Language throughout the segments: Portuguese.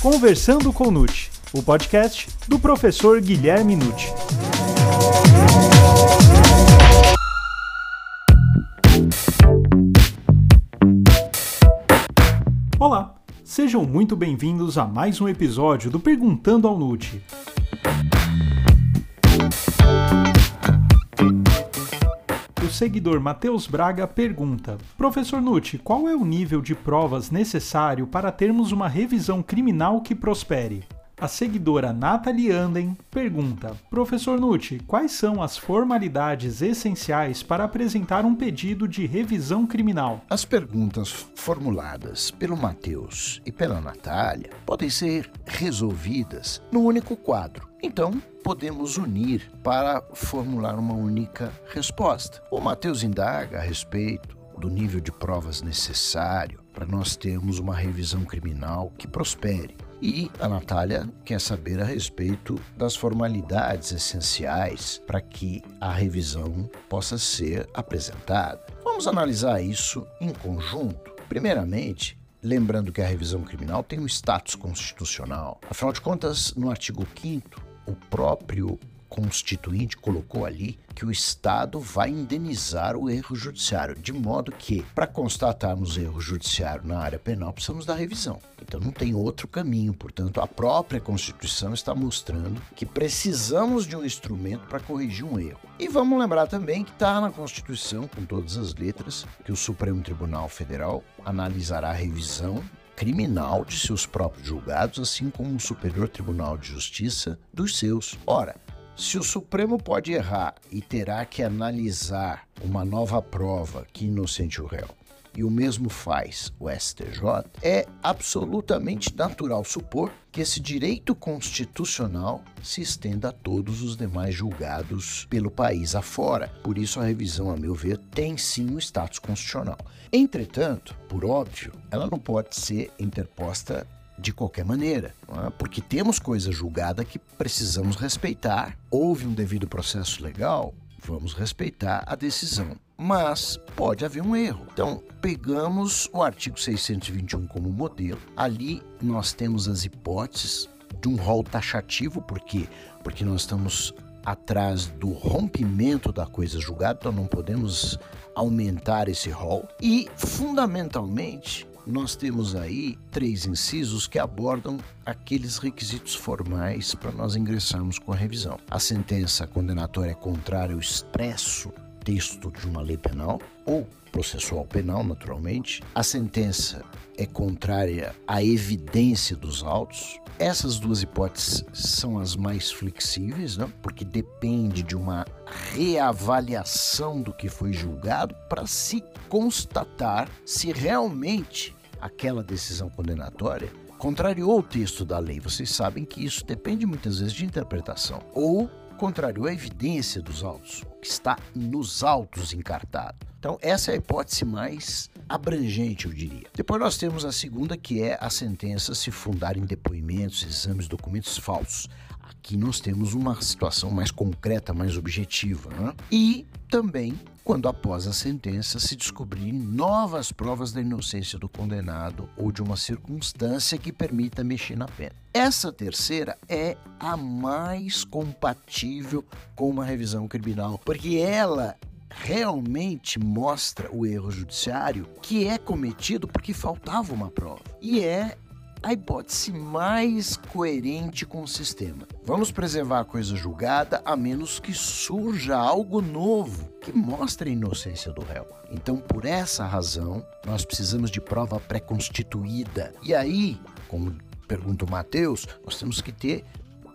Conversando com Nute, o podcast do professor Guilherme Nute. Olá, sejam muito bem-vindos a mais um episódio do Perguntando ao Nute. O seguidor Matheus Braga pergunta: Professor Nutti, qual é o nível de provas necessário para termos uma revisão criminal que prospere? A seguidora Nathalie Anden pergunta: Professor Nutti, quais são as formalidades essenciais para apresentar um pedido de revisão criminal? As perguntas formuladas pelo Matheus e pela Natália podem ser resolvidas num único quadro. Então, podemos unir para formular uma única resposta. O Matheus indaga a respeito do nível de provas necessário para nós termos uma revisão criminal que prospere. E a Natália quer saber a respeito das formalidades essenciais para que a revisão possa ser apresentada. Vamos analisar isso em conjunto. Primeiramente, lembrando que a revisão criminal tem um status constitucional. Afinal de contas, no artigo 5 o próprio constituinte colocou ali que o Estado vai indenizar o erro judiciário, de modo que, para constatarmos erro judiciário na área penal, precisamos da revisão. Então não tem outro caminho, portanto, a própria Constituição está mostrando que precisamos de um instrumento para corrigir um erro. E vamos lembrar também que está na Constituição, com todas as letras, que o Supremo Tribunal Federal analisará a revisão criminal de seus próprios julgados, assim como o Superior Tribunal de Justiça dos seus. Ora, se o Supremo pode errar e terá que analisar uma nova prova que inocente o réu, e o mesmo faz o STJ, é absolutamente natural supor que esse direito constitucional se estenda a todos os demais julgados pelo país afora. Por isso, a revisão, a meu ver, tem sim um status constitucional. Entretanto, por óbvio, ela não pode ser interposta de qualquer maneira, é? porque temos coisa julgada que precisamos respeitar. Houve um devido processo legal, vamos respeitar a decisão. Mas pode haver um erro. Então, pegamos o artigo 621 como modelo. Ali nós temos as hipóteses de um rol taxativo, por quê? Porque nós estamos atrás do rompimento da coisa julgada, então não podemos aumentar esse rol. E, fundamentalmente, nós temos aí três incisos que abordam aqueles requisitos formais para nós ingressarmos com a revisão. A sentença condenatória é contrária ao expresso texto de uma lei penal ou processual penal, naturalmente. A sentença é contrária à evidência dos autos. Essas duas hipóteses são as mais flexíveis, né? porque depende de uma reavaliação do que foi julgado para se constatar se realmente aquela decisão condenatória contrariou o texto da lei. Vocês sabem que isso depende muitas vezes de interpretação. Ou contrariou a evidência dos autos, que está nos autos encartado. Então, essa é a hipótese mais abrangente, eu diria. Depois nós temos a segunda, que é a sentença se fundar em depoimentos, exames, documentos falsos. Aqui nós temos uma situação mais concreta, mais objetiva. Né? E também quando após a sentença se descobrirem novas provas da inocência do condenado ou de uma circunstância que permita mexer na pena. Essa terceira é a mais compatível com uma revisão criminal, porque ela realmente mostra o erro judiciário que é cometido porque faltava uma prova. E é a hipótese mais coerente com o sistema. Vamos preservar a coisa julgada a menos que surja algo novo que mostre a inocência do réu. Então, por essa razão, nós precisamos de prova pré-constituída. E aí, como pergunta o Mateus, nós temos que ter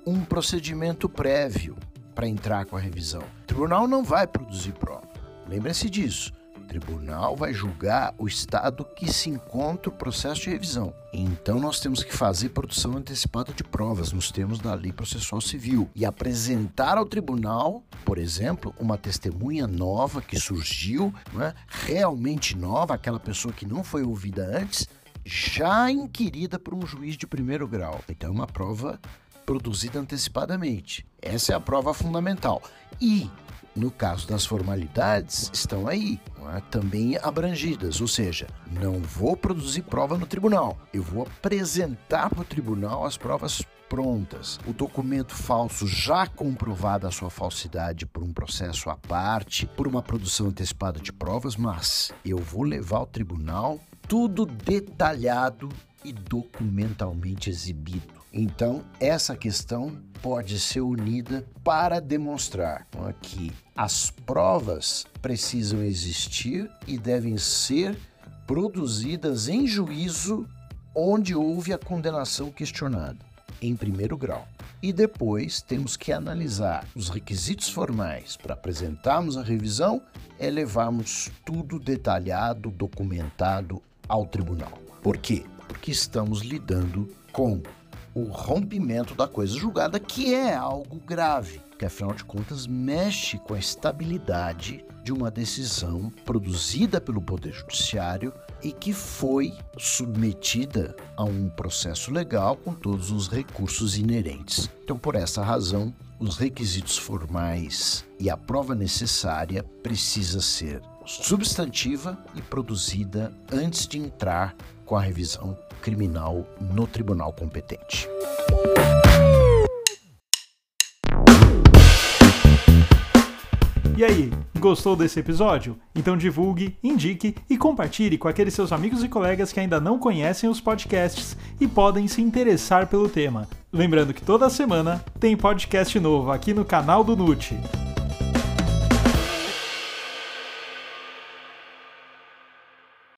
um procedimento prévio para entrar com a revisão. O tribunal não vai produzir prova. Lembre-se disso tribunal vai julgar o estado que se encontra o processo de revisão. Então nós temos que fazer produção antecipada de provas nos termos da Lei Processual Civil e apresentar ao tribunal, por exemplo, uma testemunha nova que surgiu, é? realmente nova, aquela pessoa que não foi ouvida antes, já inquirida por um juiz de primeiro grau. Então é uma prova produzida antecipadamente. Essa é a prova fundamental. E no caso das formalidades, estão aí, é? também abrangidas, ou seja, não vou produzir prova no tribunal, eu vou apresentar para o tribunal as provas prontas. O documento falso já comprovada a sua falsidade por um processo à parte, por uma produção antecipada de provas, mas eu vou levar ao tribunal tudo detalhado e documentalmente exibido. Então, essa questão pode ser unida para demonstrar que as provas precisam existir e devem ser produzidas em juízo onde houve a condenação questionada, em primeiro grau. E depois temos que analisar os requisitos formais para apresentarmos a revisão e levarmos tudo detalhado, documentado ao tribunal. Por quê? Porque estamos lidando com o rompimento da coisa julgada, que é algo grave, que afinal de contas mexe com a estabilidade de uma decisão produzida pelo Poder Judiciário e que foi submetida a um processo legal com todos os recursos inerentes. Então, por essa razão, os requisitos formais e a prova necessária precisa ser substantiva e produzida antes de entrar com a revisão criminal no tribunal competente. E aí, gostou desse episódio? Então divulgue, indique e compartilhe com aqueles seus amigos e colegas que ainda não conhecem os podcasts e podem se interessar pelo tema. Lembrando que toda semana tem podcast novo aqui no canal do NUT.